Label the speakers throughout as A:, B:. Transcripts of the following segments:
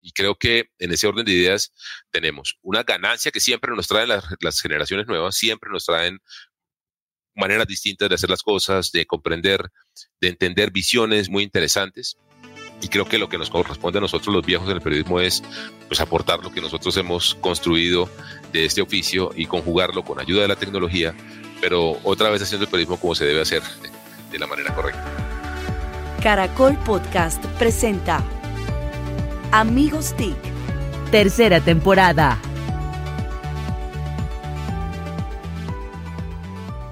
A: Y creo que en ese orden de ideas tenemos una ganancia que siempre nos traen las, las generaciones nuevas, siempre nos traen maneras distintas de hacer las cosas, de comprender, de entender visiones muy interesantes. Y creo que lo que nos corresponde a nosotros los viejos en el periodismo es pues, aportar lo que nosotros hemos construido de este oficio y conjugarlo con ayuda de la tecnología, pero otra vez haciendo el periodismo como se debe hacer, de la manera correcta.
B: Caracol Podcast presenta Amigos TIC, tercera temporada.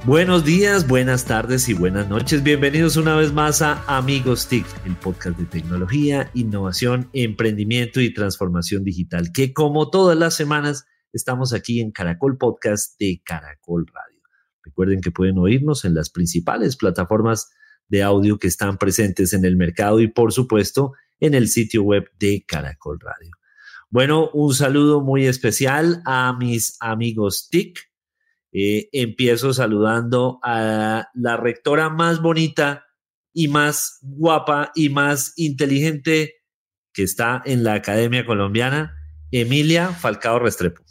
C: Buenos días, buenas tardes y buenas noches. Bienvenidos una vez más a Amigos TIC, el podcast de tecnología, innovación, emprendimiento y transformación digital, que como todas las semanas estamos aquí en Caracol Podcast de Caracol Radio. Recuerden que pueden oírnos en las principales plataformas de audio que están presentes en el mercado y por supuesto en el sitio web de Caracol Radio. Bueno, un saludo muy especial a mis amigos TIC eh, empiezo saludando a la rectora más bonita y más guapa y más inteligente que está en la Academia Colombiana, Emilia Falcao Restrepo.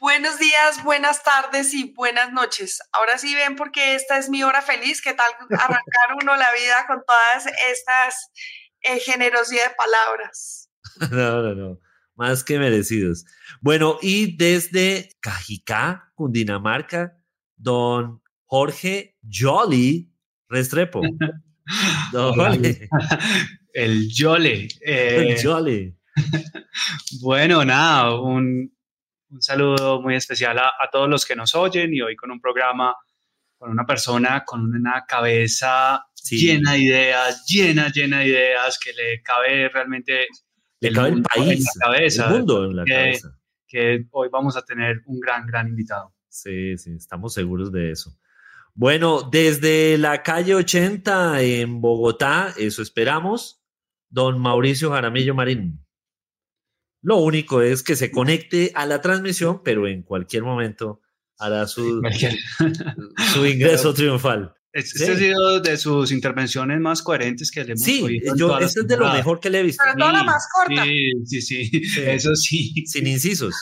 D: Buenos días, buenas tardes y buenas noches. Ahora sí ven porque esta es mi hora feliz. ¿Qué tal arrancar uno la vida con todas estas eh, generosidad de palabras?
C: No, no, no más que merecidos. Bueno, y desde Cajicá, Cundinamarca, don Jorge Jolly Restrepo.
E: El Jolly.
C: el Jolly. Eh,
E: bueno, nada, un, saludo muy especial a, todos los que nos oyen y hoy con un programa con una persona con una cabeza llena de ideas, llena, llena de ideas, que le cabe realmente
C: el, el país,
E: cabeza,
C: el mundo en la
E: que,
C: cabeza.
E: Que hoy vamos a tener un gran, gran invitado.
C: Sí, sí, estamos seguros de eso. Bueno, desde la calle 80 en Bogotá, eso esperamos, don Mauricio Jaramillo Marín. Lo único es que se conecte a la transmisión, pero en cualquier momento hará su, su ingreso triunfal.
E: Este ha sido de sus intervenciones más coherentes que le hemos
C: Sí, yo, este es de lo mejor que le he visto.
D: Pero toda la más corta.
E: Sí, sí, sí, eso sí.
C: Sin incisos.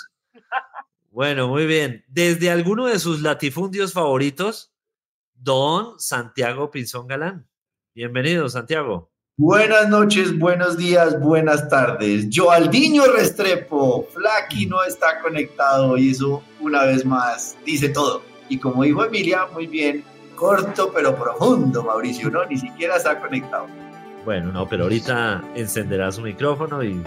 C: Bueno, muy bien. Desde alguno de sus latifundios favoritos, don Santiago Pinzón Galán. Bienvenido, Santiago.
F: Buenas noches, buenos días, buenas tardes. Joaldiño Restrepo, Flaky no está conectado y eso una vez más dice todo. Y como dijo Emilia, muy bien, corto pero profundo, Mauricio, ¿no? Ni siquiera está conectado.
C: Bueno, no, pero ahorita encenderá su micrófono y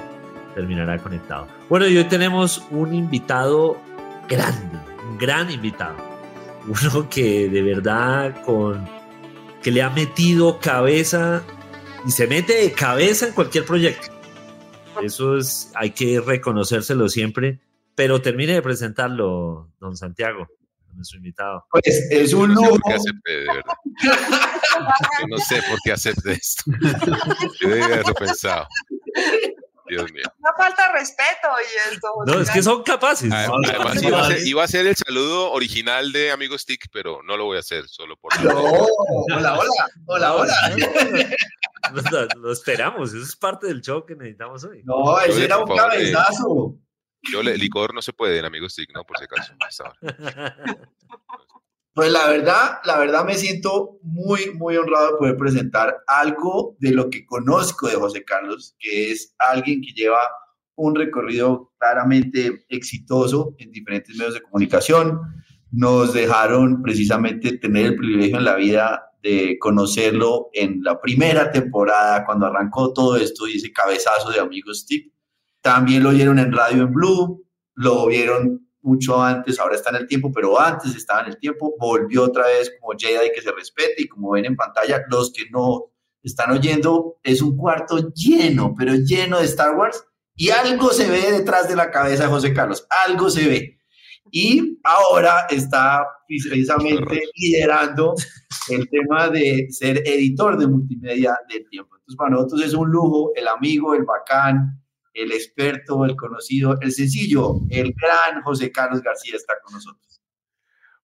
C: terminará conectado. Bueno, y hoy tenemos un invitado grande, un gran invitado. Uno que de verdad con que le ha metido cabeza y se mete de cabeza en cualquier proyecto. Eso es, hay que reconocérselo siempre, pero termine de presentarlo, don Santiago nuestro invitado.
F: Pues es un lujo.
A: Yo no sé por qué acepte esto. Yo debía haberlo pensado. Dios mío.
D: No falta respeto y esto.
C: No, es que son capaces.
A: Además, iba, a ser, el saludo original de Amigos TIC, pero no lo voy a hacer solo por.
F: No, hola, hola, hola, hola.
C: Lo, esperamos, eso es parte del show que necesitamos hoy.
F: No, ese era un cabezazo.
A: Yo, licor no se puede en Amigos TIC, ¿no? Por si acaso.
F: Pues la verdad, la verdad me siento muy, muy honrado de poder presentar algo de lo que conozco de José Carlos, que es alguien que lleva un recorrido claramente exitoso en diferentes medios de comunicación. Nos dejaron precisamente tener el privilegio en la vida de conocerlo en la primera temporada, cuando arrancó todo esto y ese cabezazo de Amigos TIC. También lo vieron en Radio en Blue, lo vieron mucho antes, ahora está en el tiempo, pero antes estaba en el tiempo, volvió otra vez como Jedi que se respete y como ven en pantalla, los que no están oyendo, es un cuarto lleno, pero lleno de Star Wars y algo se ve detrás de la cabeza de José Carlos, algo se ve. Y ahora está precisamente liderando el tema de ser editor de multimedia del tiempo. Entonces, para nosotros es un lujo, el amigo, el bacán, el experto, el conocido, el sencillo, el gran José Carlos García está con nosotros.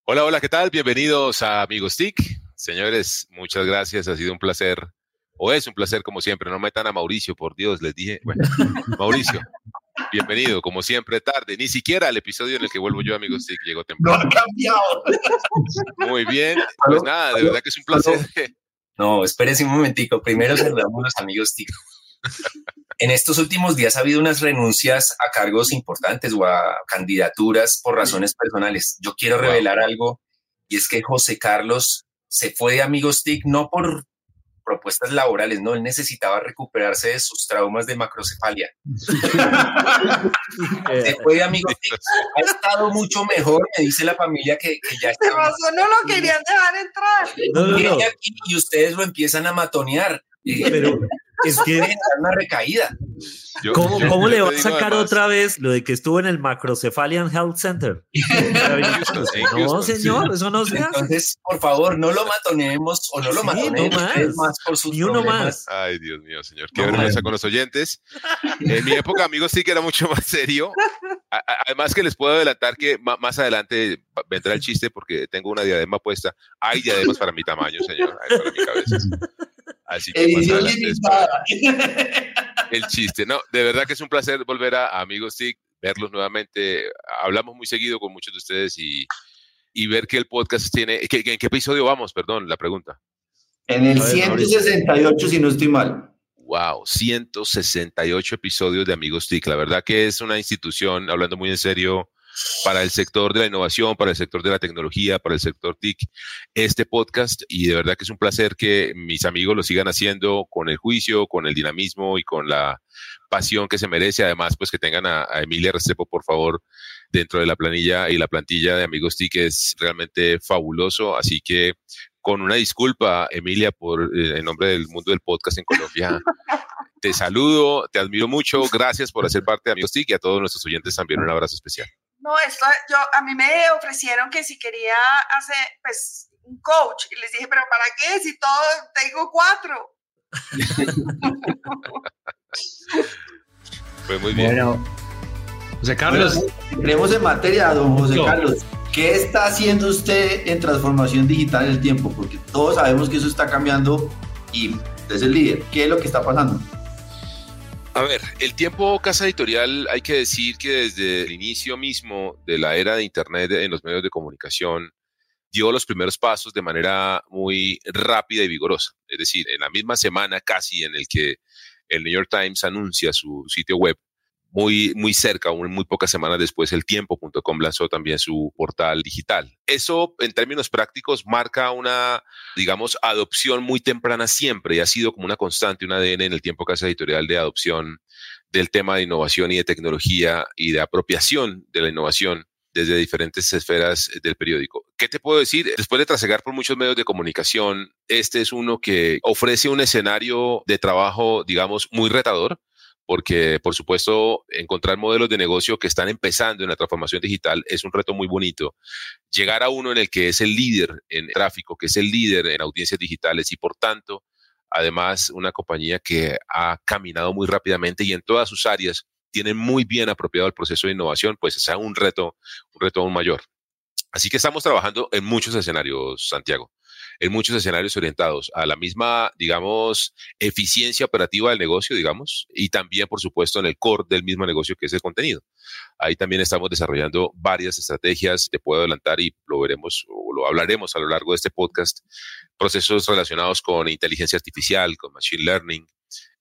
A: Hola, hola, ¿qué tal? Bienvenidos a Amigos TIC. Señores, muchas gracias. Ha sido un placer O es un placer, como siempre. No metan a Mauricio, por Dios, les dije. Bueno, Mauricio, bienvenido, como siempre, tarde. Ni siquiera el episodio en el que vuelvo yo, amigos, sí, llegó temprano.
F: No ha cambiado.
A: Muy bien. Pues nada, de verdad que es un placer.
G: No, espérese un momentico. Primero saludamos a los amigos TIC. En estos últimos días ha habido unas renuncias a cargos importantes o a candidaturas por razones personales. Yo quiero revelar algo y es que José Carlos se fue de Amigos TIC no por propuestas laborales, no, él necesitaba recuperarse de sus traumas de macrocefalia. Se fue de Amigos TIC, ha estado mucho mejor, me dice la familia que, ya está.
D: no lo querían dejar entrar.
G: No, no, no. y ustedes lo empiezan a matonear.
C: Pero es que
G: una recaída.
C: ¿Cómo, le va a sacar otra vez lo de que estuvo en el Macrocephalian Health Center? no, señor, eso no se hace.
G: Entonces, por favor, no lo matoneemos o no lo matonemos
C: más. más. por sus Ni uno más.
A: Ay, Dios mío, señor. Qué vergüenza con los oyentes. En mi época, amigos, sí que era mucho más serio. Además que les puedo adelantar que más adelante vendrá el chiste porque tengo una diadema puesta. Hay diademas para mi tamaño, señor. Hay para mi cabeza. Así que el chiste. No, de verdad que es un placer volver a, Amigos TIC, verlos nuevamente. Hablamos muy seguido con muchos de ustedes y, y ver que el podcast tiene. ¿En qué episodio vamos? Perdón, la pregunta.
F: En el 168, si no estoy mal.
A: Wow, 168 episodios de Amigos TIC. La verdad que es una institución, hablando muy en serio, para el sector de la innovación, para el sector de la tecnología, para el sector TIC, este podcast. Y de verdad que es un placer que mis amigos lo sigan haciendo con el juicio, con el dinamismo y con la pasión que se merece. Además, pues que tengan a, Emilia Restrepo, por favor, dentro de la planilla y la plantilla de Amigos TIC es realmente fabuloso. Así que con una disculpa, Emilia, por eh, en nombre del mundo del podcast en Colombia. te saludo, te admiro mucho, gracias por hacer parte de Amigos TIC y a todos nuestros oyentes también un abrazo especial.
D: No, esto, yo, a mí me ofrecieron que si quería hacer, pues, un coach, y les dije, pero ¿para qué? Si todo, tengo cuatro.
A: Fue muy bien. Bueno,
E: José Carlos.
F: entremos en materia, don José Carlos. ¿Qué está haciendo usted en transformación digital en el tiempo? Porque todos sabemos que eso está cambiando y usted es el líder. ¿Qué es lo que está pasando?
A: A ver, el tiempo Casa Editorial, hay que decir que desde el inicio mismo de la era de Internet en los medios de comunicación, dio los primeros pasos de manera muy rápida y vigorosa. Es decir, en la misma semana casi en el que el New York Times anuncia su sitio web, muy, muy cerca, muy pocas semanas después, el tiempo.com lanzó también su portal digital. Eso, en términos prácticos, marca una, digamos, adopción muy temprana siempre y ha sido como una constante, un ADN en el tiempo casa editorial de adopción del tema de innovación y de tecnología y de apropiación de la innovación desde diferentes esferas del periódico. ¿Qué te puedo decir? Después de trasegar por muchos medios de comunicación, este es uno que ofrece un escenario de trabajo, digamos, muy retador, porque por supuesto encontrar modelos de negocio que están empezando en la transformación digital es un reto muy bonito. Llegar a uno en el que es el líder en tráfico, que es el líder en audiencias digitales y por tanto, además, una compañía que ha caminado muy rápidamente y en todas sus áreas tiene muy bien apropiado el proceso de innovación, pues es un reto, un reto aún mayor. Así que estamos trabajando en muchos escenarios, Santiago en muchos escenarios orientados a la misma, digamos, eficiencia operativa del negocio, digamos, y también, por supuesto, en el core del mismo negocio que es el contenido. Ahí también estamos desarrollando varias estrategias, te puedo adelantar y lo veremos o lo hablaremos a lo largo de este podcast, procesos relacionados con inteligencia artificial, con machine learning,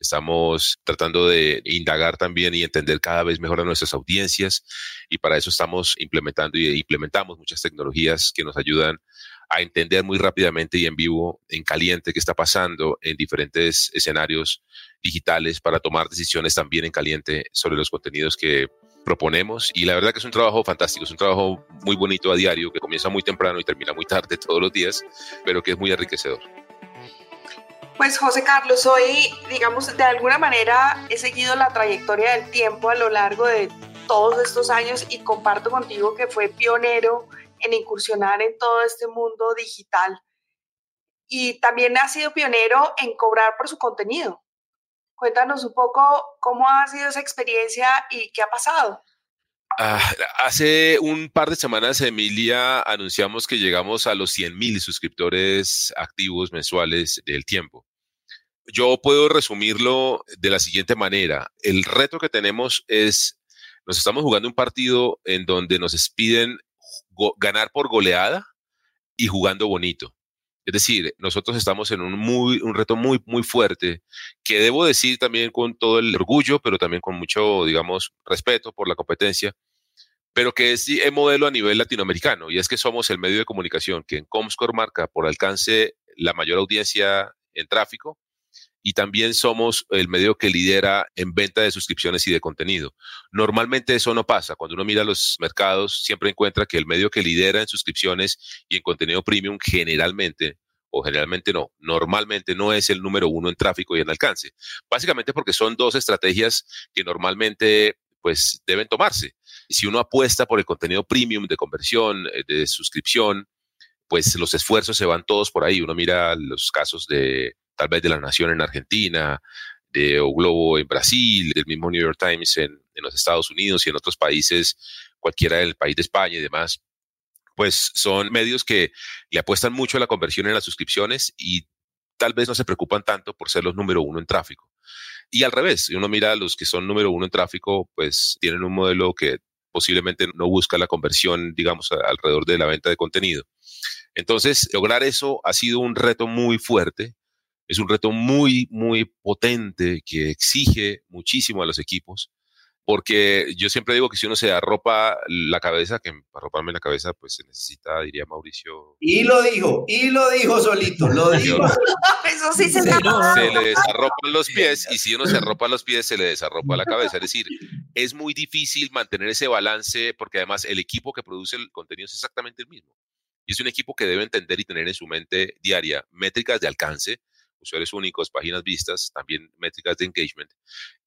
A: Estamos tratando de indagar también y entender cada vez mejor a nuestras audiencias y para eso estamos implementando y implementamos muchas tecnologías que nos ayudan a entender muy rápidamente y en vivo, en caliente, qué está pasando en diferentes escenarios digitales para tomar decisiones también en caliente sobre los contenidos que proponemos. Y la verdad que es un trabajo fantástico, es un trabajo muy bonito a diario, que comienza muy temprano y termina muy tarde todos los días, pero que es muy enriquecedor.
D: Pues José Carlos, hoy, digamos, de alguna manera he seguido la trayectoria del tiempo a lo largo de todos estos años y comparto contigo que fue pionero en incursionar en todo este mundo digital. Y también ha sido pionero en cobrar por su contenido. Cuéntanos un poco cómo ha sido esa experiencia y qué ha pasado.
A: Ah, hace un par de semanas, Emilia, anunciamos que llegamos a los 100 mil suscriptores activos mensuales del tiempo. yo puedo resumirlo de la siguiente manera. El reto que tenemos es, nos estamos jugando un partido en donde nos piden ganar por goleada y jugando bonito. Es decir, nosotros estamos en un, muy, un reto muy, muy fuerte, que debo decir también con todo el orgullo, pero también con mucho, digamos, respeto por la competencia, pero que es el modelo a nivel latinoamericano, y es que somos el medio de comunicación que en Comscore marca por alcance la mayor audiencia en tráfico, y también somos el medio que lidera en venta de suscripciones y de contenido. Normalmente eso no pasa. Cuando uno mira los mercados, siempre encuentra que el medio que lidera en suscripciones y en contenido premium generalmente, o generalmente no, normalmente no es el número uno en tráfico y en alcance. Básicamente porque son dos estrategias que normalmente pues deben tomarse. Si uno apuesta por el contenido premium de conversión, eh, de suscripción, pues los esfuerzos se van todos por ahí. Uno mira los casos de tal vez de La Nación en Argentina, de O Globo en Brasil, del mismo New York Times en, los Estados Unidos y en otros países, cualquiera del país de España y demás, pues son medios que le apuestan mucho a la conversión en las suscripciones y tal vez no se preocupan tanto por ser los número uno en tráfico. Y al revés, si uno mira a los que son número uno en tráfico, pues tienen un modelo que posiblemente no busca la conversión, digamos, alrededor de la venta de contenido. Entonces, lograr eso ha sido un reto muy fuerte es un reto muy, muy potente que exige muchísimo a los equipos, porque yo siempre digo que si uno se arropa la cabeza, que para arroparme la cabeza, pues se necesita, diría Mauricio.
F: Y lo dijo, y lo dijo solito, lo dijo.
D: Eso sí se,
A: se, se le desarropan los pies, y si uno se arropa los pies, se le desarropa la cabeza. Es decir, es muy difícil mantener ese balance, porque además el equipo que produce el contenido es exactamente el mismo. Y es un equipo que debe entender y tener en su mente diaria métricas de alcance, usuarios únicos, páginas vistas, también métricas de engagement.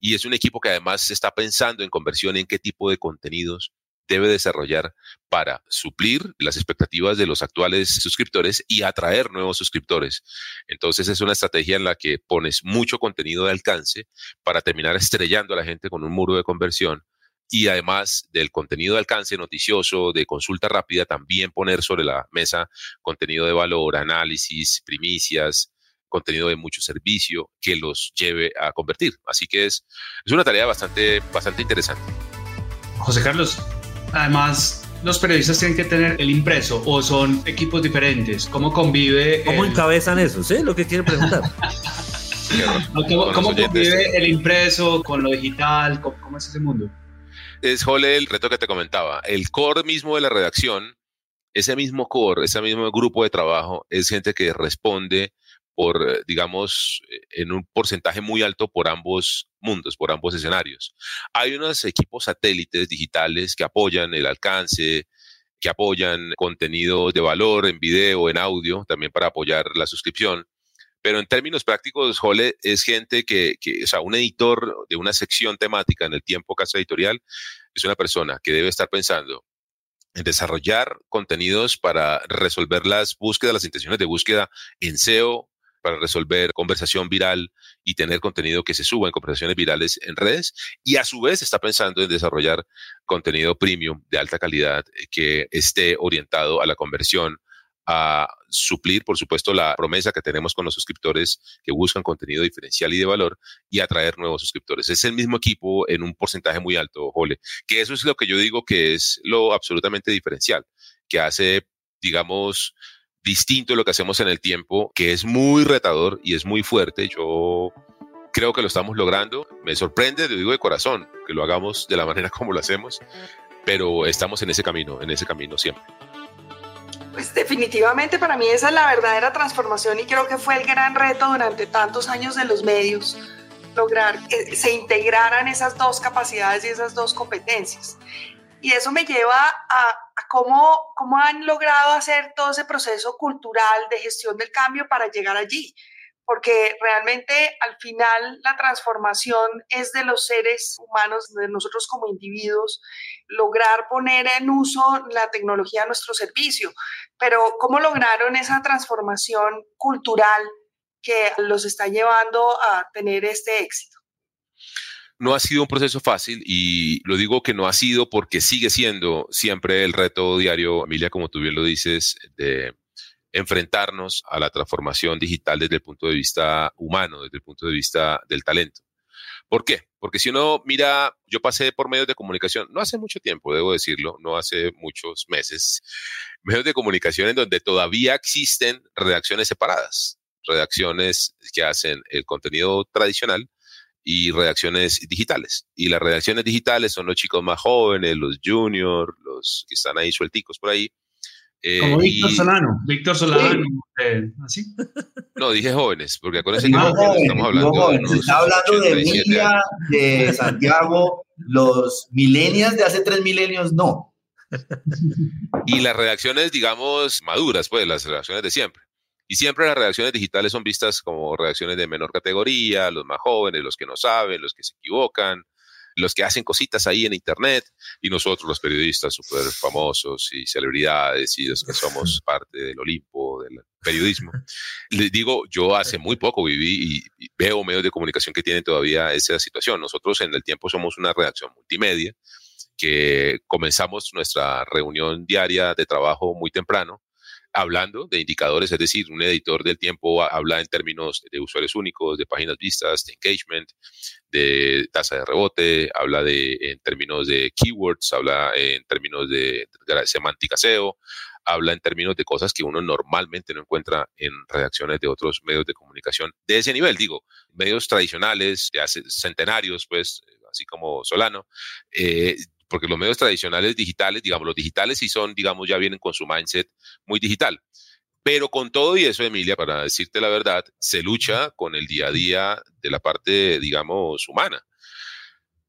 A: Y es un equipo que además está pensando en conversión en qué tipo de contenidos debe desarrollar para suplir las expectativas de los actuales suscriptores y atraer nuevos suscriptores. Entonces es una estrategia en la que pones mucho contenido de alcance para terminar estrellando a la gente con un muro de conversión y además del contenido de alcance noticioso, de consulta rápida, también poner sobre la mesa contenido de valor, análisis, primicias, contenido de mucho servicio que los lleve a convertir. Así que es, es una tarea bastante, bastante interesante.
E: José Carlos, además los periodistas tienen que tener el impreso o son equipos diferentes. ¿Cómo convive?
C: ¿Cómo encabezan eso? ¿Sí? Lo que quieren preguntar.
E: ¿Cómo, convive el impreso con lo digital? ¿Cómo, ¿Cómo, es ese mundo?
A: Es, Jole, el reto que te comentaba. El core mismo de la redacción, ese mismo core, ese mismo grupo de trabajo, es gente que responde por, eh, digamos, eh, en un porcentaje muy alto por ambos mundos, por ambos escenarios. Hay unos equipos satélites digitales que apoyan el alcance, que apoyan contenido de valor en video, en audio, también para apoyar la suscripción. Pero en términos prácticos, Jole es gente que, que, o sea, un editor de una sección temática en el tiempo casa editorial es una persona que debe estar pensando en desarrollar contenidos para resolver las búsquedas, las intenciones de búsqueda en SEO, para resolver conversación viral y tener contenido que se suba en conversaciones virales en redes. Y a su vez está pensando en desarrollar contenido premium de alta calidad eh, que esté orientado a la conversión, a suplir, por supuesto, la promesa que tenemos con los suscriptores que buscan contenido diferencial y de valor y atraer nuevos suscriptores. Es el mismo equipo en un porcentaje muy alto, Jole, que eso es lo que yo digo que es lo absolutamente diferencial, que hace, digamos, distinto de lo que hacemos en el tiempo, que es muy retador y es muy fuerte. Yo creo que lo estamos logrando. Me sorprende, lo digo de corazón, que lo hagamos de la manera como lo hacemos, pero estamos en ese camino, en ese camino siempre.
D: Pues definitivamente para mí esa es la verdadera transformación y creo que fue el gran reto durante tantos años de los medios, lograr que se integraran esas dos capacidades y esas dos competencias. Y eso me lleva a, cómo, cómo han logrado hacer todo ese proceso cultural de gestión del cambio para llegar allí. Porque realmente al final la transformación es de los seres humanos, de nosotros como individuos, lograr poner en uso la tecnología a nuestro servicio. Pero ¿cómo lograron esa transformación cultural que los está llevando a tener este éxito?
A: No ha sido un proceso fácil y lo digo que no ha sido porque sigue siendo siempre el reto diario, Emilia, como tú bien lo dices, de enfrentarnos a la transformación digital desde el punto de vista humano, desde el punto de vista del talento. ¿Por qué? Porque si uno mira, yo pasé por medios de comunicación, no hace mucho tiempo, debo decirlo, no hace muchos meses, medios de comunicación en donde todavía existen redacciones separadas, redacciones que hacen el contenido tradicional y redacciones digitales. Y las redacciones digitales son los chicos más jóvenes, los juniors, los que están ahí suelticos por ahí,
E: eh, Como Víctor Solano, Víctor Solano, eh, ¿así?
A: No, dije jóvenes, porque acuérdense que estamos hablando
F: de está hablando de Emilia, de Santiago, los milenios de hace tres milenios, no.
A: Y las redacciones, digamos, maduras, pues, las redacciones de siempre. Y siempre las redacciones digitales son vistas como redacciones de menor categoría, los más jóvenes, los que no saben, los que se equivocan, los que hacen cositas ahí en Internet y nosotros los periodistas súper famosos y celebridades y los que somos parte del Olimpo del periodismo. Les digo, yo hace muy poco viví y, veo medios de comunicación que tienen todavía esa situación. Nosotros en el tiempo somos una redacción multimedia que comenzamos nuestra reunión diaria de trabajo muy temprano hablando de indicadores, es decir, un editor del tiempo habla en términos de usuarios únicos, de páginas vistas, de engagement, de tasa de rebote, habla de, en términos de keywords, habla en términos de, semántica SEO, habla en términos de cosas que uno normalmente no encuentra en redacciones de otros medios de comunicación de ese nivel, digo, medios tradicionales de hace centenarios, pues, así como Solano, eh, porque los medios tradicionales digitales, digamos, los digitales sí son, digamos, ya vienen con su mindset muy digital. Pero con todo y eso, Emilia, para decirte la verdad, se lucha con el día a día de la parte, digamos, humana.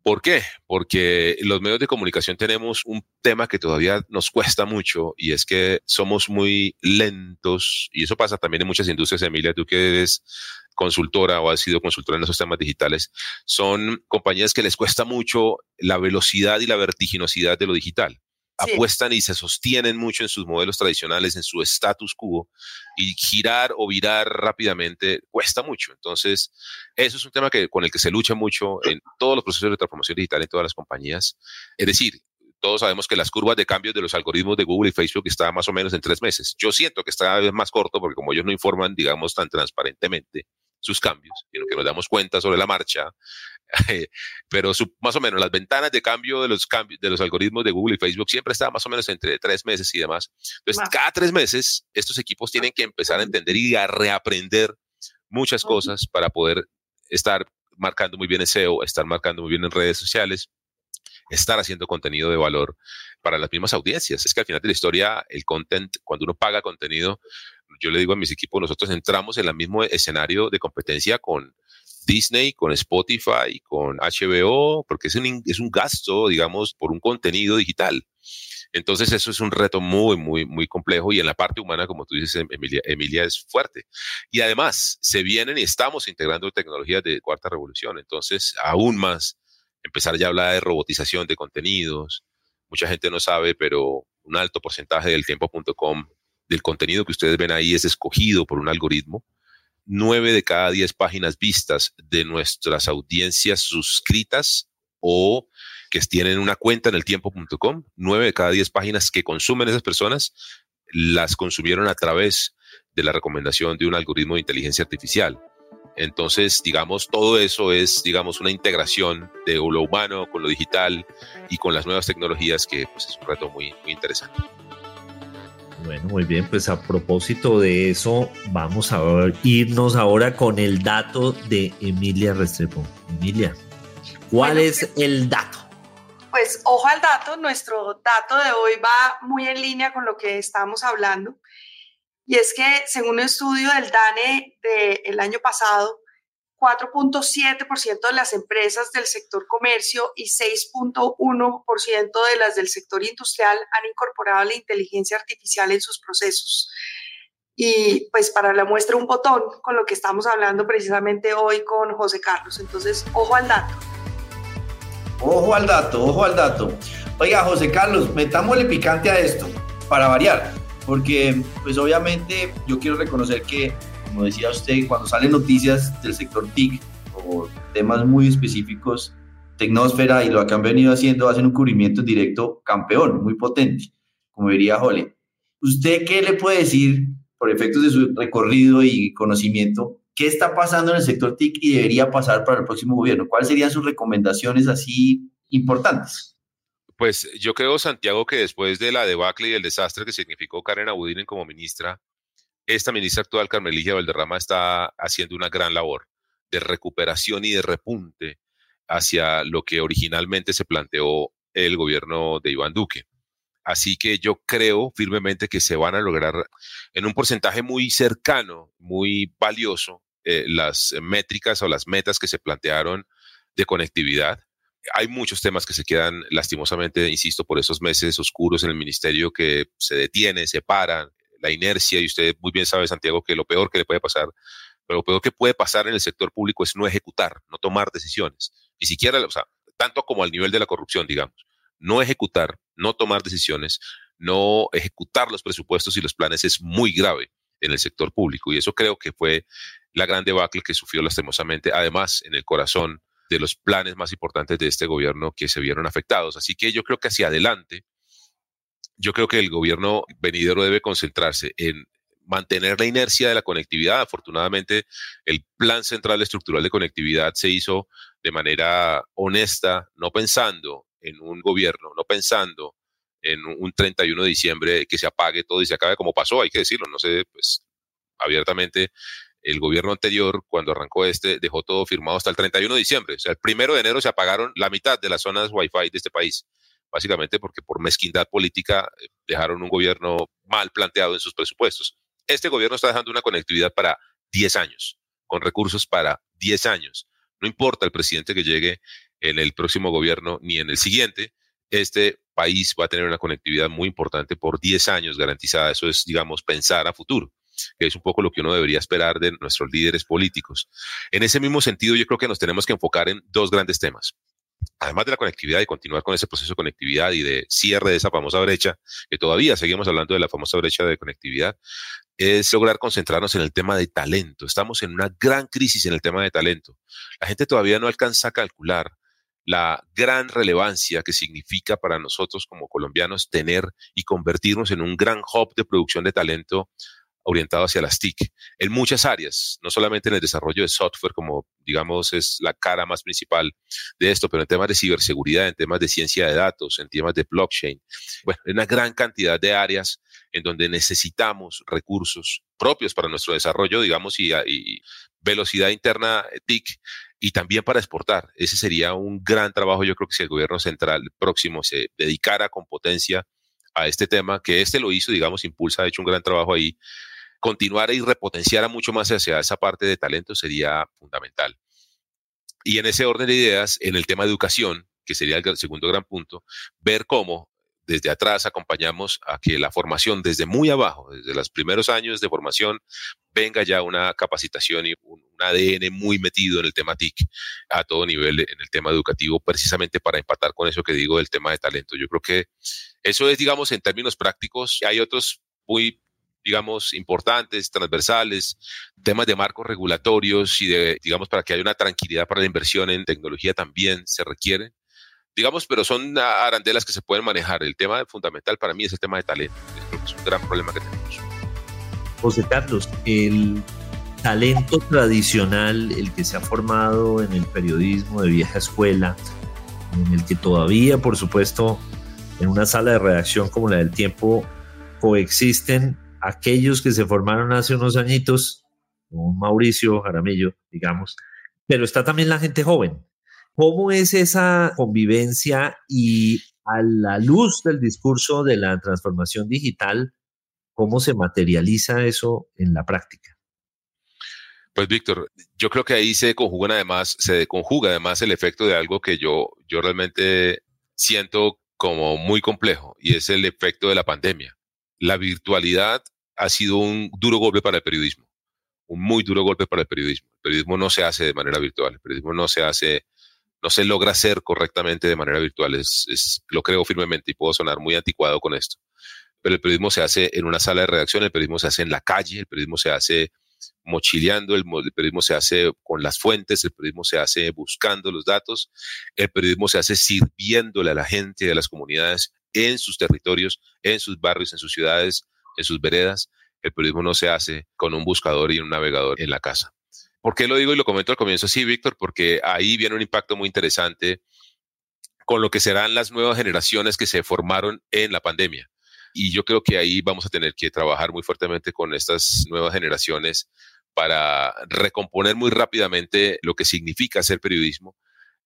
A: ¿Por qué? Porque los medios de comunicación tenemos un tema que todavía nos cuesta mucho y es que somos muy lentos y eso pasa también en muchas industrias, Emilia, tú que eres consultora o has sido consultora en esos temas digitales, son compañías que les cuesta mucho la velocidad y la vertiginosidad de lo digital apuestan y se sostienen mucho en sus modelos tradicionales, en su status quo, y girar o virar rápidamente cuesta mucho. Entonces, eso es un tema que, con el que se lucha mucho en todos los procesos de transformación digital en todas las compañías. Es decir, todos sabemos que las curvas de cambio de los algoritmos de Google y Facebook están más o menos en tres meses. Yo siento que está más corto porque como ellos no informan, digamos, tan transparentemente sus cambios, sino que nos damos cuenta sobre la marcha, pero más o menos las ventanas de cambio de los, cambios, de los algoritmos de Google y Facebook siempre están más o menos entre tres meses y demás. Entonces, cada tres meses, estos equipos tienen que empezar a entender y a reaprender muchas cosas para poder estar marcando muy bien en SEO, estar marcando muy bien en redes sociales, estar haciendo contenido de valor para las mismas audiencias. Es que al final de la historia, el content, cuando uno paga contenido, yo le digo a mis equipos, nosotros entramos en el mismo escenario de competencia con Disney, con Spotify, con HBO, porque es un, es un gasto, digamos, por un contenido digital. Entonces eso es un reto muy, muy, muy complejo y en la parte humana, como tú dices, em, Emilia, Emilia es fuerte. Y además, se vienen y estamos integrando tecnologías de cuarta revolución. Entonces, aún más, empezar ya a hablar de robotización de contenidos. Mucha gente no sabe, pero un alto porcentaje del tiempo.com, del contenido que ustedes ven ahí, es escogido por un algoritmo nueve de cada diez páginas vistas de nuestras audiencias suscritas o que tienen una cuenta en el tiempo.com, nueve de cada diez páginas que consumen esas personas las consumieron a través de la recomendación de un algoritmo de inteligencia artificial. Entonces, digamos, todo eso es, digamos, una integración de lo humano con lo digital y con las nuevas tecnologías que pues, es un reto muy, muy interesante.
C: Bueno, muy bien, pues a propósito de eso, vamos a irnos ahora con el dato de Emilia Restrepo. Emilia, ¿cuál es pues, el dato?
D: Pues ojo al dato, nuestro dato de hoy va muy en línea con lo que estamos hablando. Y es que según un estudio del DANE del año pasado, 4.7% de las empresas del sector comercio y 6.1% de las del sector industrial han incorporado la inteligencia artificial en sus procesos. Y pues para la muestra un botón con lo que estamos hablando precisamente hoy con José Carlos. Entonces, ojo al dato.
F: Ojo al dato, ojo al dato. Oiga, José Carlos, metámosle picante a esto, para variar, porque pues obviamente yo quiero reconocer que como decía usted, cuando salen noticias del sector TIC o temas muy específicos, Tecnósfera y lo que han venido haciendo, hacen un cubrimiento directo campeón, muy potente, como diría Jole. ¿Usted qué le puede decir, por efectos de su recorrido y conocimiento, ¿qué está pasando en el sector TIC y debería pasar para el próximo gobierno? ¿Cuáles serían sus recomendaciones así importantes?
A: Pues yo creo, Santiago, que después de la debacle y el desastre que significó Karen Abudinen como ministra, esta ministra actual, Carmelilla Valderrama, está haciendo una gran labor de recuperación y de repunte hacia lo que originalmente se planteó el gobierno de Iván Duque. Así que yo creo firmemente que se van a lograr en un porcentaje muy cercano, muy valioso, eh, las métricas o las metas que se plantearon de conectividad. Hay muchos temas que se quedan lastimosamente, insisto, por esos meses oscuros en el ministerio que se detienen, se paran, la inercia, y usted muy bien sabe, Santiago, que lo peor que le puede pasar, pero lo peor que puede pasar en el sector público es no ejecutar, no tomar decisiones, ni siquiera, o sea, tanto como al nivel de la corrupción, digamos no ejecutar, no tomar decisiones, no ejecutar los presupuestos y los planes es muy grave en el sector público. Y eso creo que fue la gran debacle que sufrió lastimosamente, además en el corazón de los planes más importantes de este gobierno que se vieron afectados. Así que yo creo que hacia adelante, yo creo que el gobierno venidero debe concentrarse en mantener la inercia de la conectividad. Afortunadamente, el plan central estructural de conectividad se hizo de manera honesta, no pensando en un gobierno, no pensando en un 31 de diciembre que se apague todo y se acabe como pasó, hay que decirlo, no sé, pues abiertamente el gobierno anterior, cuando arrancó este, dejó todo firmado hasta el 31 de diciembre. O sea, el primero de enero se apagaron la mitad de las zonas Wi-Fi de este país, básicamente porque por mezquindad política eh, dejaron un gobierno mal planteado en sus presupuestos. Este gobierno está dejando una conectividad para 10 años, con recursos para 10 años. No importa el presidente que llegue en el próximo gobierno ni en el siguiente, este país va a tener una conectividad muy importante por 10 años garantizada. Eso es, digamos, pensar a futuro, que es un poco lo que uno debería esperar de nuestros líderes políticos. En ese mismo sentido, yo creo que nos tenemos que enfocar en dos grandes temas además de la conectividad y continuar con ese proceso de conectividad y de cierre de esa famosa brecha, que todavía seguimos hablando de la famosa brecha de conectividad, es lograr concentrarnos en el tema de talento. Estamos en una gran crisis en el tema de talento. La gente todavía no alcanza a calcular la gran relevancia que significa para nosotros como colombianos tener y convertirnos en un gran hub de producción de talento orientado hacia las TIC en muchas áreas, no solamente en el desarrollo de software, como digamos es la cara más principal de esto, pero en temas de ciberseguridad, en temas de ciencia de datos, en temas de blockchain. Bueno, en una gran cantidad de áreas en donde necesitamos recursos propios para nuestro desarrollo, digamos, y, y velocidad interna TIC y también para exportar. Ese sería un gran trabajo, yo creo que si el gobierno central próximo se dedicara con potencia a este tema, que este lo hizo, digamos, impulsa, ha hecho un gran trabajo ahí, continuar y repotenciar mucho más hacia esa parte de talento sería fundamental. Y en ese orden de ideas, en el tema de educación, que sería el segundo gran punto, ver cómo desde atrás acompañamos a que la formación desde muy abajo, desde los primeros años de formación, venga ya una capacitación y un, ADN muy metido en el tema TIC a todo nivel en el tema educativo, precisamente para empatar con eso que digo del tema de talento. Yo creo que eso es, digamos, en términos prácticos. Hay otros muy digamos, importantes, transversales, temas de marcos regulatorios y de, digamos, para que haya una tranquilidad para la inversión en tecnología también se requiere. Digamos, pero son arandelas que se pueden manejar. El tema fundamental para mí es el tema de talento. Que es un gran problema que tenemos.
C: José Carlos, el talento tradicional, el que se ha formado en el periodismo de vieja escuela, en el que todavía, por supuesto, en una sala de redacción como la del tiempo, coexisten aquellos que se formaron hace unos añitos, como Mauricio Jaramillo, digamos, pero está también la gente joven. ¿Cómo es esa convivencia y a la luz del discurso de la transformación digital, cómo se materializa eso en la práctica?
A: Pues Víctor, yo creo que ahí se conjuga además, se conjuga además el efecto de algo que yo, yo realmente siento como muy complejo y es el efecto de la pandemia. La virtualidad ha sido un duro golpe para el periodismo, un muy duro golpe para el periodismo. El periodismo no se hace de manera virtual, el periodismo no se hace, no se logra hacer correctamente de manera virtual. Es, lo creo firmemente y puedo sonar muy anticuado con esto. Pero el periodismo se hace en una sala de redacción, el periodismo se hace en la calle, el periodismo se hace mochileando, el, el, periodismo se hace con las fuentes, el periodismo se hace buscando los datos, el periodismo se hace sirviéndole a la gente, a las comunidades en sus territorios, en sus barrios, en sus ciudades, en sus veredas. el periodismo no se hace con un buscador y un navegador en la casa. ¿Por qué lo digo y lo comento al comienzo así, Víctor? Porque ahí viene un impacto muy interesante con lo que serán las nuevas generaciones que se formaron en la pandemia. Y yo creo que ahí vamos a tener que trabajar muy fuertemente con estas nuevas generaciones para recomponer muy rápidamente lo que significa hacer periodismo,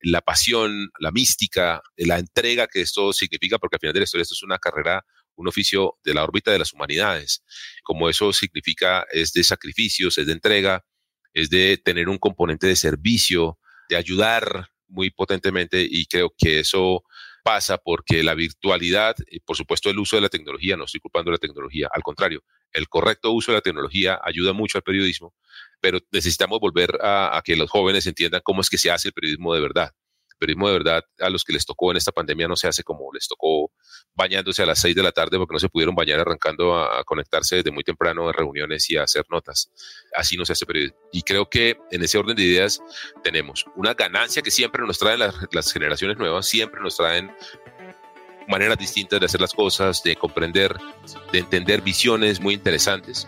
A: la pasión, la mística, la entrega que esto significa, porque al final de la historia esto es una carrera, un oficio de la órbita de las humanidades. Como eso significa, es de sacrificios, es de entrega, es de tener un componente de servicio, de ayudar muy potentemente y creo que eso pasa porque la virtualidad, y por supuesto el uso de la tecnología, no estoy culpando de la tecnología, al contrario, el correcto uso de la tecnología ayuda mucho al periodismo, pero necesitamos volver a, a que los jóvenes entiendan cómo es que se hace el periodismo de verdad periodismo de verdad a los que les tocó en esta pandemia no se hace como les tocó bañándose a las 6 de la tarde porque no se pudieron bañar arrancando a, conectarse desde muy temprano a reuniones y a hacer notas. Así no se hace periodismo. Y creo que en ese orden de ideas tenemos una ganancia que siempre nos traen las, las generaciones nuevas, siempre nos traen maneras distintas de hacer las cosas, de comprender, de entender visiones muy interesantes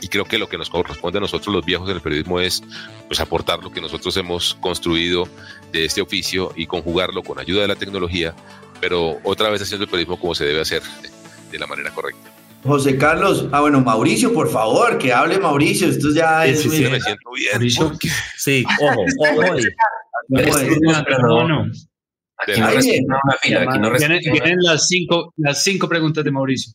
A: y creo que lo que nos corresponde a nosotros los viejos en el periodismo es pues aportar lo que nosotros hemos construido de este oficio y conjugarlo con ayuda de la tecnología, pero otra vez haciendo el periodismo como se debe hacer de la manera correcta.
F: José Carlos, ah bueno, Mauricio, por favor, que hable Mauricio, esto ya es...
A: Sí, sí, me siento bien. Mauricio,
C: sí, ojo, ojo.
E: no, no. Aquí no una fila, aquí no Vienen las cinco, las cinco preguntas de Mauricio.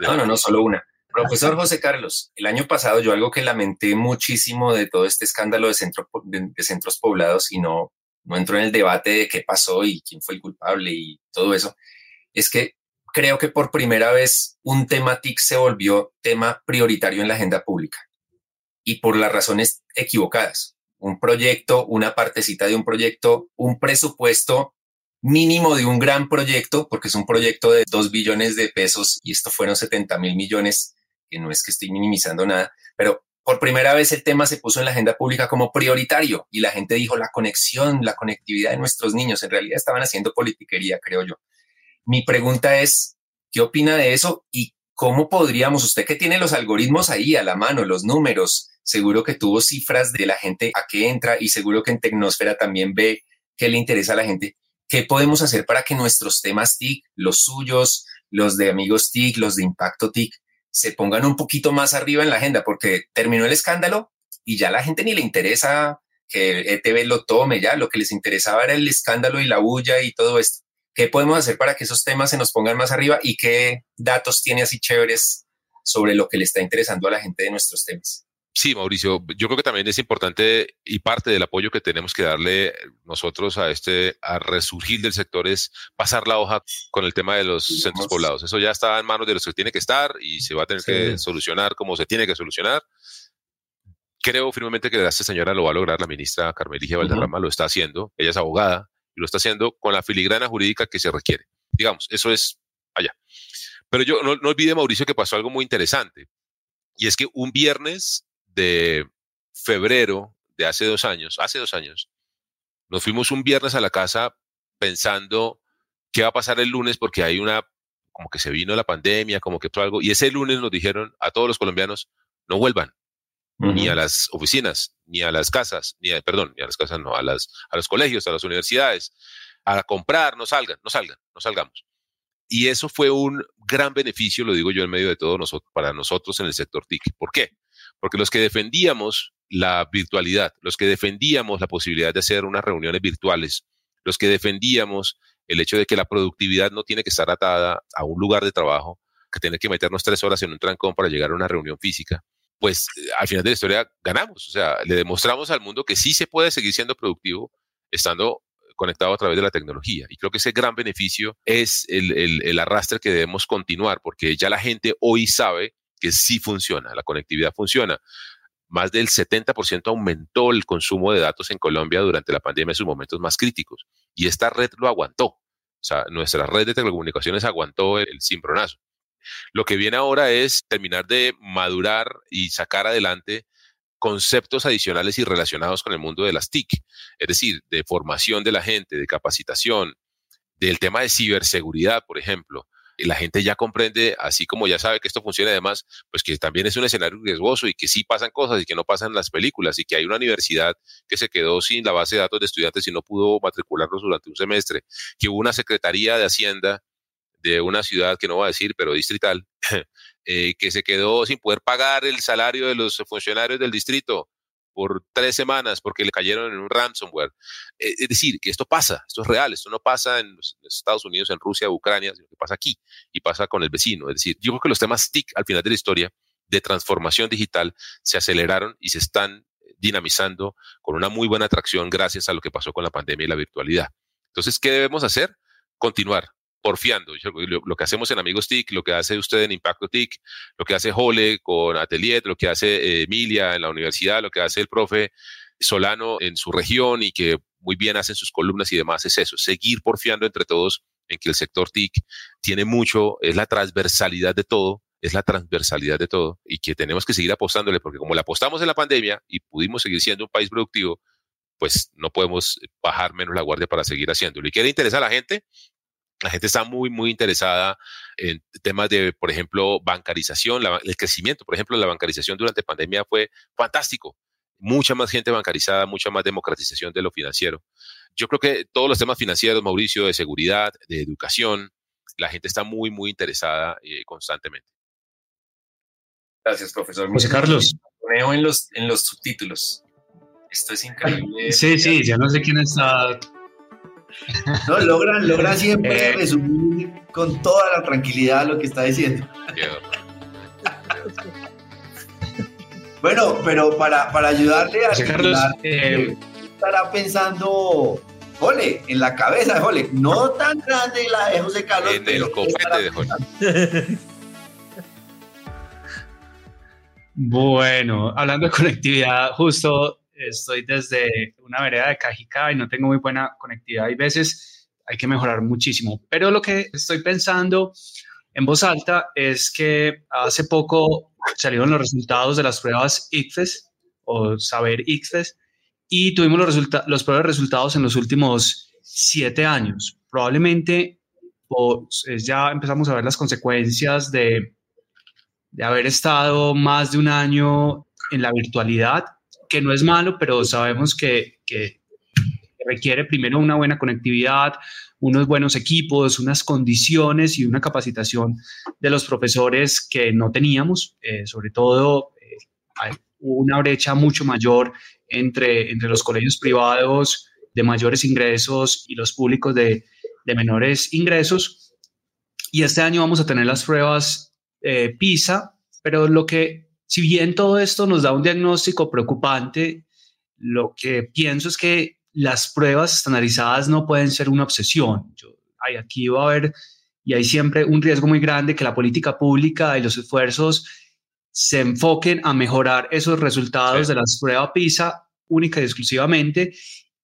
G: No, no, no, solo una. Profesor José Carlos, el año pasado yo algo que lamenté muchísimo de todo este escándalo de, centro, de, centros poblados y no, no entro en el debate de qué pasó y quién fue el culpable y todo eso, es que creo que por primera vez un tema TIC se volvió tema prioritario en la agenda pública y por las razones equivocadas. Un proyecto, una partecita de un proyecto, un presupuesto mínimo de un gran proyecto, porque es un proyecto de dos billones de pesos y esto fueron 70 mil millones que no es que estoy minimizando nada, pero por primera vez el tema se puso en la agenda pública como prioritario y la gente dijo la conexión, la conectividad de nuestros niños. En realidad estaban haciendo politiquería, creo yo. Mi pregunta es, ¿qué opina de eso y cómo podríamos, usted que tiene los algoritmos ahí a la mano, los números, seguro que tuvo cifras de la gente a qué entra y seguro que en Tecnosfera también ve qué le interesa a la gente. ¿Qué podemos hacer para que nuestros temas TIC, los suyos, los de amigos TIC, los de impacto TIC, se pongan un poquito más arriba en la agenda, porque terminó el escándalo y ya la gente ni le interesa que ETV lo tome, ya lo que les interesaba era el escándalo y la bulla y todo esto. ¿Qué podemos hacer para que esos temas se nos pongan más arriba y qué datos tiene así chéveres sobre lo que le está interesando a la gente de nuestros temas?
A: Sí, Mauricio, yo creo que también es importante y parte del apoyo que tenemos que darle nosotros a este, a resurgir del sector es pasar la hoja con el tema de los centros poblados. Eso ya está en manos de los que tiene que estar y se va a tener que solucionar como se tiene que solucionar. Creo firmemente que esta señora lo va a lograr, la ministra Carmeligia Valderrama lo está haciendo, ella es abogada y lo está haciendo con la filigrana jurídica que se requiere. Digamos, eso es allá. Pero yo no, no olvide, Mauricio, que pasó algo muy interesante. Y es que un viernes de febrero de hace dos años, hace dos años, nos fuimos un viernes a la casa pensando qué va a pasar el lunes porque hay una, como que se vino la pandemia, como que fue algo, y ese lunes nos dijeron a todos los colombianos, no vuelvan, ni a las oficinas, ni a las casas, ni a, perdón, ni a las casas, no, a, las, a los colegios, a las universidades, a comprar, no salgan, no salgan, no salgamos. Y eso fue un gran beneficio, lo digo yo en medio de todo nosotros, para nosotros en el sector TIC. ¿Por qué? Porque los que defendíamos la virtualidad, los que defendíamos la posibilidad de hacer unas reuniones virtuales, los que defendíamos el hecho de que la productividad no tiene que estar atada a un lugar de trabajo, que tener que meternos tres horas en un trancón para llegar a una reunión física, pues eh, al final de la historia ganamos. O sea, le demostramos al mundo que sí se puede seguir siendo productivo estando conectado a través de la tecnología. Y creo que ese gran beneficio es el, el, el arrastre que debemos continuar, porque ya la gente hoy sabe que sí funciona, la conectividad funciona. Más del 70% aumentó el consumo de datos en Colombia durante la pandemia en sus momentos más críticos. Y esta red lo aguantó. O sea, nuestra red de telecomunicaciones aguantó el, el cimbronazo. Lo que viene ahora es terminar de madurar y sacar adelante conceptos adicionales y relacionados con el mundo de las TIC, es decir, de formación de la gente, de capacitación, del tema de ciberseguridad, por ejemplo, la gente ya comprende, así como ya sabe que esto funciona además, pues que también es un escenario riesgoso y que sí pasan cosas y que no pasan las películas y que hay una universidad que se quedó sin la base de datos de estudiantes y no pudo matricularlos durante un semestre, que hubo una secretaría de Hacienda de una ciudad que no voy a decir, pero distrital, eh, que se quedó sin poder pagar el salario de los funcionarios del distrito por tres semanas porque le cayeron en un ransomware. Eh, es decir, que esto pasa, esto es real, esto no pasa en Estados Unidos, en Rusia, Ucrania, sino que pasa aquí y pasa con el vecino. Es decir, yo creo que los temas TIC al final de la historia de transformación digital se aceleraron y se están dinamizando con una muy buena atracción gracias a lo que pasó con la pandemia y la virtualidad. Entonces, ¿qué debemos hacer? Continuar, porfiando. Lo, que hacemos en Amigos TIC, lo que hace usted en Impacto TIC, lo que hace Jole con Atelier, lo que hace eh, Emilia en la universidad, lo que hace el profe Solano en su región y que muy bien hacen sus columnas y demás, es eso, seguir porfiando entre todos en que el sector TIC tiene mucho, es la transversalidad de todo, es la transversalidad de todo y que tenemos que seguir apostándole porque como le apostamos en la pandemia y pudimos seguir siendo un país productivo, pues no podemos bajar menos la guardia para seguir haciéndolo. ¿Y qué le interesa a la gente? La gente está muy, muy interesada en temas de, por ejemplo, bancarización. el crecimiento, por ejemplo, la bancarización durante pandemia fue fantástico. Mucha más gente bancarizada, mucha más democratización de lo financiero. Yo creo que todos los temas financieros, Mauricio, de seguridad, de educación, la gente está muy, muy interesada eh, constantemente.
G: Gracias, profesor.
E: José Carlos.
G: Veo en los, en los subtítulos. Esto es increíble.
E: Sí, sí, ya no sé quién está
F: no, logran, logran siempre eh. resumir con toda la tranquilidad lo que está diciendo. bueno, pero para, para ayudarle a
E: Carlos, eh,
F: estará pensando Jole, en la cabeza de Jole, no tan grande la de José Carlos.
A: En el copete de Jole.
E: Bueno, hablando de conectividad, justo estoy desde una vereda de Cajica y no tengo muy buena conectividad. Hay veces hay que mejorar muchísimo. Pero lo que estoy pensando en voz alta es que hace poco salieron los resultados de las pruebas ICFES o Saber ICFES y tuvimos los, los peores resultados en los últimos siete años. Probablemente pues, ya empezamos a ver las consecuencias de, de haber estado más de un año en la virtualidad que no es malo, pero sabemos que, requiere primero una buena conectividad, unos buenos equipos, unas condiciones y una capacitación de los profesores que no teníamos. Eh, sobre todo, eh, hay una brecha mucho mayor entre, entre los colegios privados de mayores ingresos y los públicos de, menores ingresos. Y este año vamos a tener las pruebas eh, PISA, pero lo que si bien todo esto nos da un diagnóstico preocupante, lo que pienso es que las pruebas estandarizadas no pueden ser una obsesión. Yo, aquí va a haber, y hay siempre un riesgo muy grande que la política pública y los esfuerzos se enfoquen a mejorar esos resultados de las pruebas PISA única y exclusivamente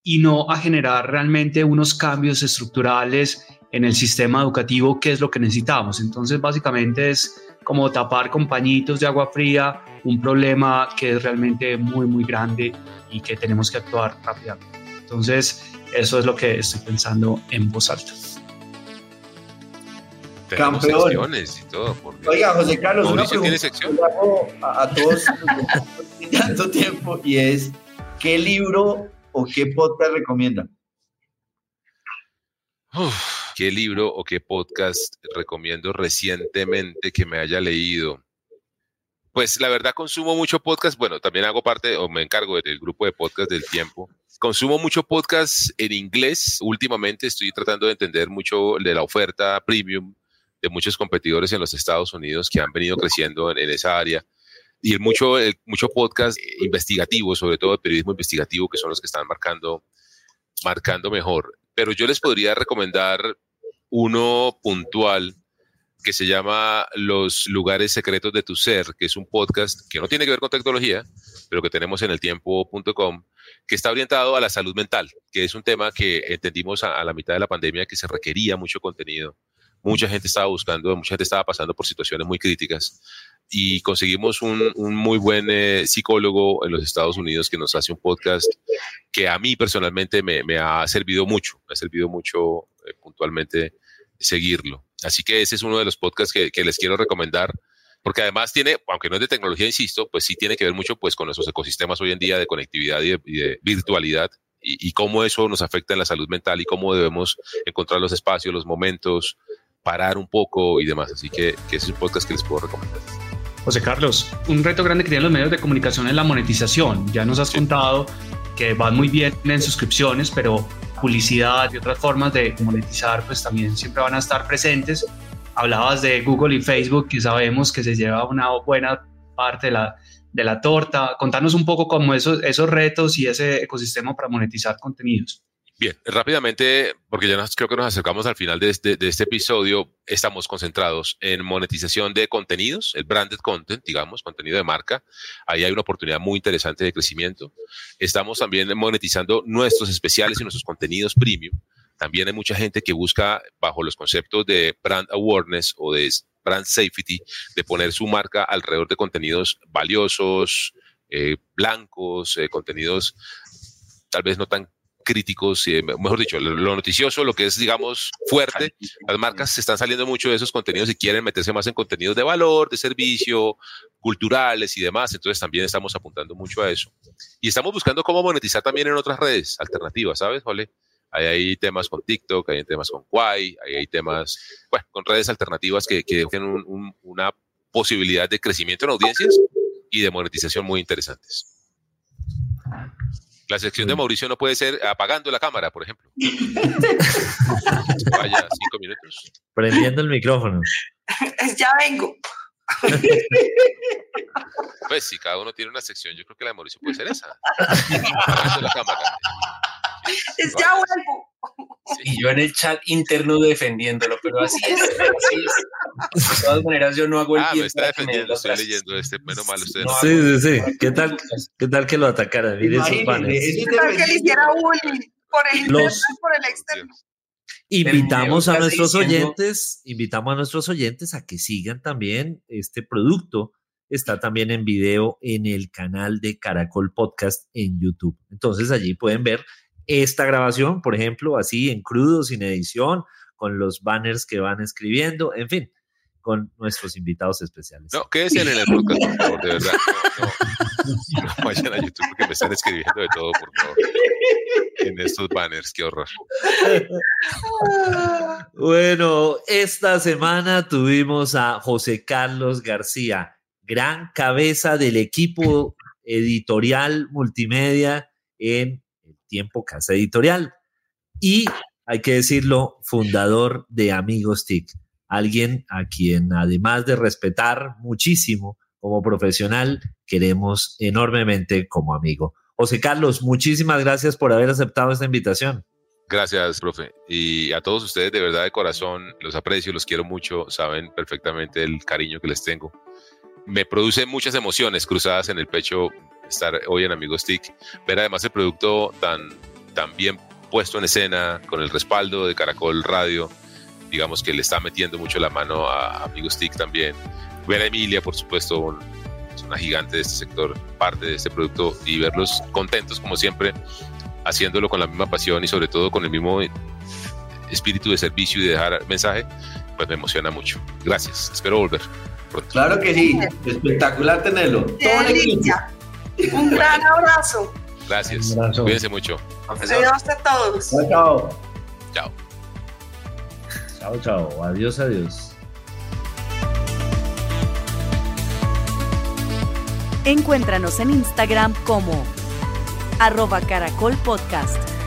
E: y no a generar realmente unos cambios estructurales en el sistema educativo, que es lo que necesitamos. Entonces, básicamente es como tapar con pañitos de agua fría un problema que es realmente muy, muy grande y que tenemos que actuar rápidamente. Entonces, eso es lo que estoy pensando en voz alta.
F: Campeones y todo. Oiga, José Carlos, una pregunta sección? A, a todos tanto tiempo y es, ¿qué libro o qué podcast recomiendan?
A: ¿Qué libro o qué podcast recomiendo recientemente que me haya leído? Pues la verdad consumo mucho podcast, bueno, también hago parte o me encargo del grupo de podcast del tiempo. Consumo mucho podcast en inglés. Últimamente estoy tratando de entender mucho de la oferta premium de muchos competidores en los Estados Unidos que han venido creciendo en, esa área. Y el mucho, el, mucho podcast investigativo, sobre todo de periodismo investigativo, que son los que están marcando, marcando mejor pero yo les podría recomendar uno puntual que se llama Los lugares secretos de tu ser, que es un podcast que no tiene que ver con tecnología, pero que tenemos en el tiempo.com, que está orientado a la salud mental, que es un tema que entendimos a, la mitad de la pandemia que se requería mucho contenido. Mucha gente estaba buscando, mucha gente estaba pasando por situaciones muy críticas y conseguimos un, muy buen eh, psicólogo en los Estados Unidos que nos hace un podcast que a mí personalmente me, ha servido mucho, me ha servido mucho eh, puntualmente seguirlo. Así que ese es uno de los podcasts que, que les quiero recomendar porque además tiene, aunque no es de tecnología, insisto, pues sí tiene que ver mucho pues con nuestros ecosistemas hoy en día de conectividad y de, virtualidad y, cómo eso nos afecta en la salud mental y cómo debemos encontrar los espacios, los momentos, parar un poco y demás. Así que, ese es un podcast que les puedo recomendar.
E: José Carlos, un reto grande que tienen los medios de comunicación es la monetización. Ya nos has contado que van muy bien en suscripciones, pero publicidad y otras formas de monetizar pues también siempre van a estar presentes hablabas de Google y Facebook, que sabemos que se lleva una buena parte de la, de la torta. Contanos un poco cómo esos, esos retos y ese ecosistema para monetizar contenidos.
A: Bien, rápidamente, porque ya nos, creo que nos acercamos al final de este, de este episodio, estamos concentrados en monetización de contenidos, el branded content, digamos, contenido de marca. Ahí hay una oportunidad muy interesante de crecimiento. Estamos también monetizando nuestros especiales y nuestros contenidos premium. También hay mucha gente que busca, bajo los conceptos de brand awareness o de brand safety, de poner su marca alrededor de contenidos valiosos, eh, blancos, eh, contenidos tal vez no tan críticos, eh, mejor dicho, lo, noticioso, lo que es, digamos, fuerte. Las marcas se están saliendo mucho de esos contenidos y quieren meterse más en contenidos de valor, de servicio, culturales y demás. Entonces también estamos apuntando mucho a eso. Y estamos buscando cómo monetizar también en otras redes alternativas, ¿sabes, Jole? hay temas con TikTok, hay temas con Quai, hay temas bueno, con redes alternativas que, que tienen una posibilidad de crecimiento en audiencias y de monetización muy interesantes. La sección de Mauricio no puede ser apagando la cámara, por ejemplo. Vaya, cinco minutos.
C: Prendiendo el micrófono.
D: Ya vengo.
A: Pues si cada uno tiene una sección, yo creo que la de Mauricio puede ser esa. Apagando la cámara.
D: Es ya vuelvo.
G: Y yo en el chat interno defendiéndolo, pero así es. Así es. De todas maneras, yo no hago el
A: Ah, me está defendiendo, estoy leyendo este. Menos mal, ustedes.
C: No sí, sí, sí. ¿Qué tal, ¿Qué tal que lo atacara? Miren sus banners.
D: ¿Qué tal que le hiciera bullying por el, Los... por el externo?
C: Invitamos a nuestros oyentes, invitamos a nuestros oyentes a que sigan también este producto. Está también en video en el canal de Caracol Podcast en YouTube. Entonces allí pueden ver esta grabación, por ejemplo, así en crudo, sin edición, con los banners que van escribiendo, en fin, con nuestros invitados especiales.
A: No, quédense en el podcast, por favor, de verdad. No, no, vayan a YouTube porque me están escribiendo de todo, por favor. En estos banners, qué horror.
C: Bueno, esta semana tuvimos a José Carlos García, gran cabeza del equipo editorial multimedia en tiempo Casa Editorial. Y, hay que decirlo, fundador de Amigos TIC. Alguien a quien, además de respetar muchísimo como profesional, queremos enormemente como amigo. José Carlos, muchísimas gracias por haber aceptado esta invitación.
A: Gracias, profe. Y a todos ustedes, de verdad, de corazón, los aprecio, los quiero mucho, saben perfectamente el cariño que les tengo. Me produce muchas emociones cruzadas en el pecho estar hoy en Amigos TIC, ver además el producto tan, tan bien puesto en escena, con el respaldo de Caracol Radio, digamos que le está metiendo mucho la mano a Amigos TIC también. Ver a Emilia, por supuesto, es una gigante de este sector, parte de este producto, y verlos contentos como siempre, haciéndolo con la misma pasión y sobre todo con el mismo espíritu de servicio y de dejar mensaje, pues me emociona mucho. Gracias, espero volver.
F: Claro que sí, espectacular tenerlo.
D: Un gran abrazo.
A: Gracias. Cuídense mucho.
D: Adiós a todos.
F: Chao,
A: chao.
C: Chao. Chao, Adiós, adiós.
B: Encuéntranos en Instagram como arroba caracol podcast.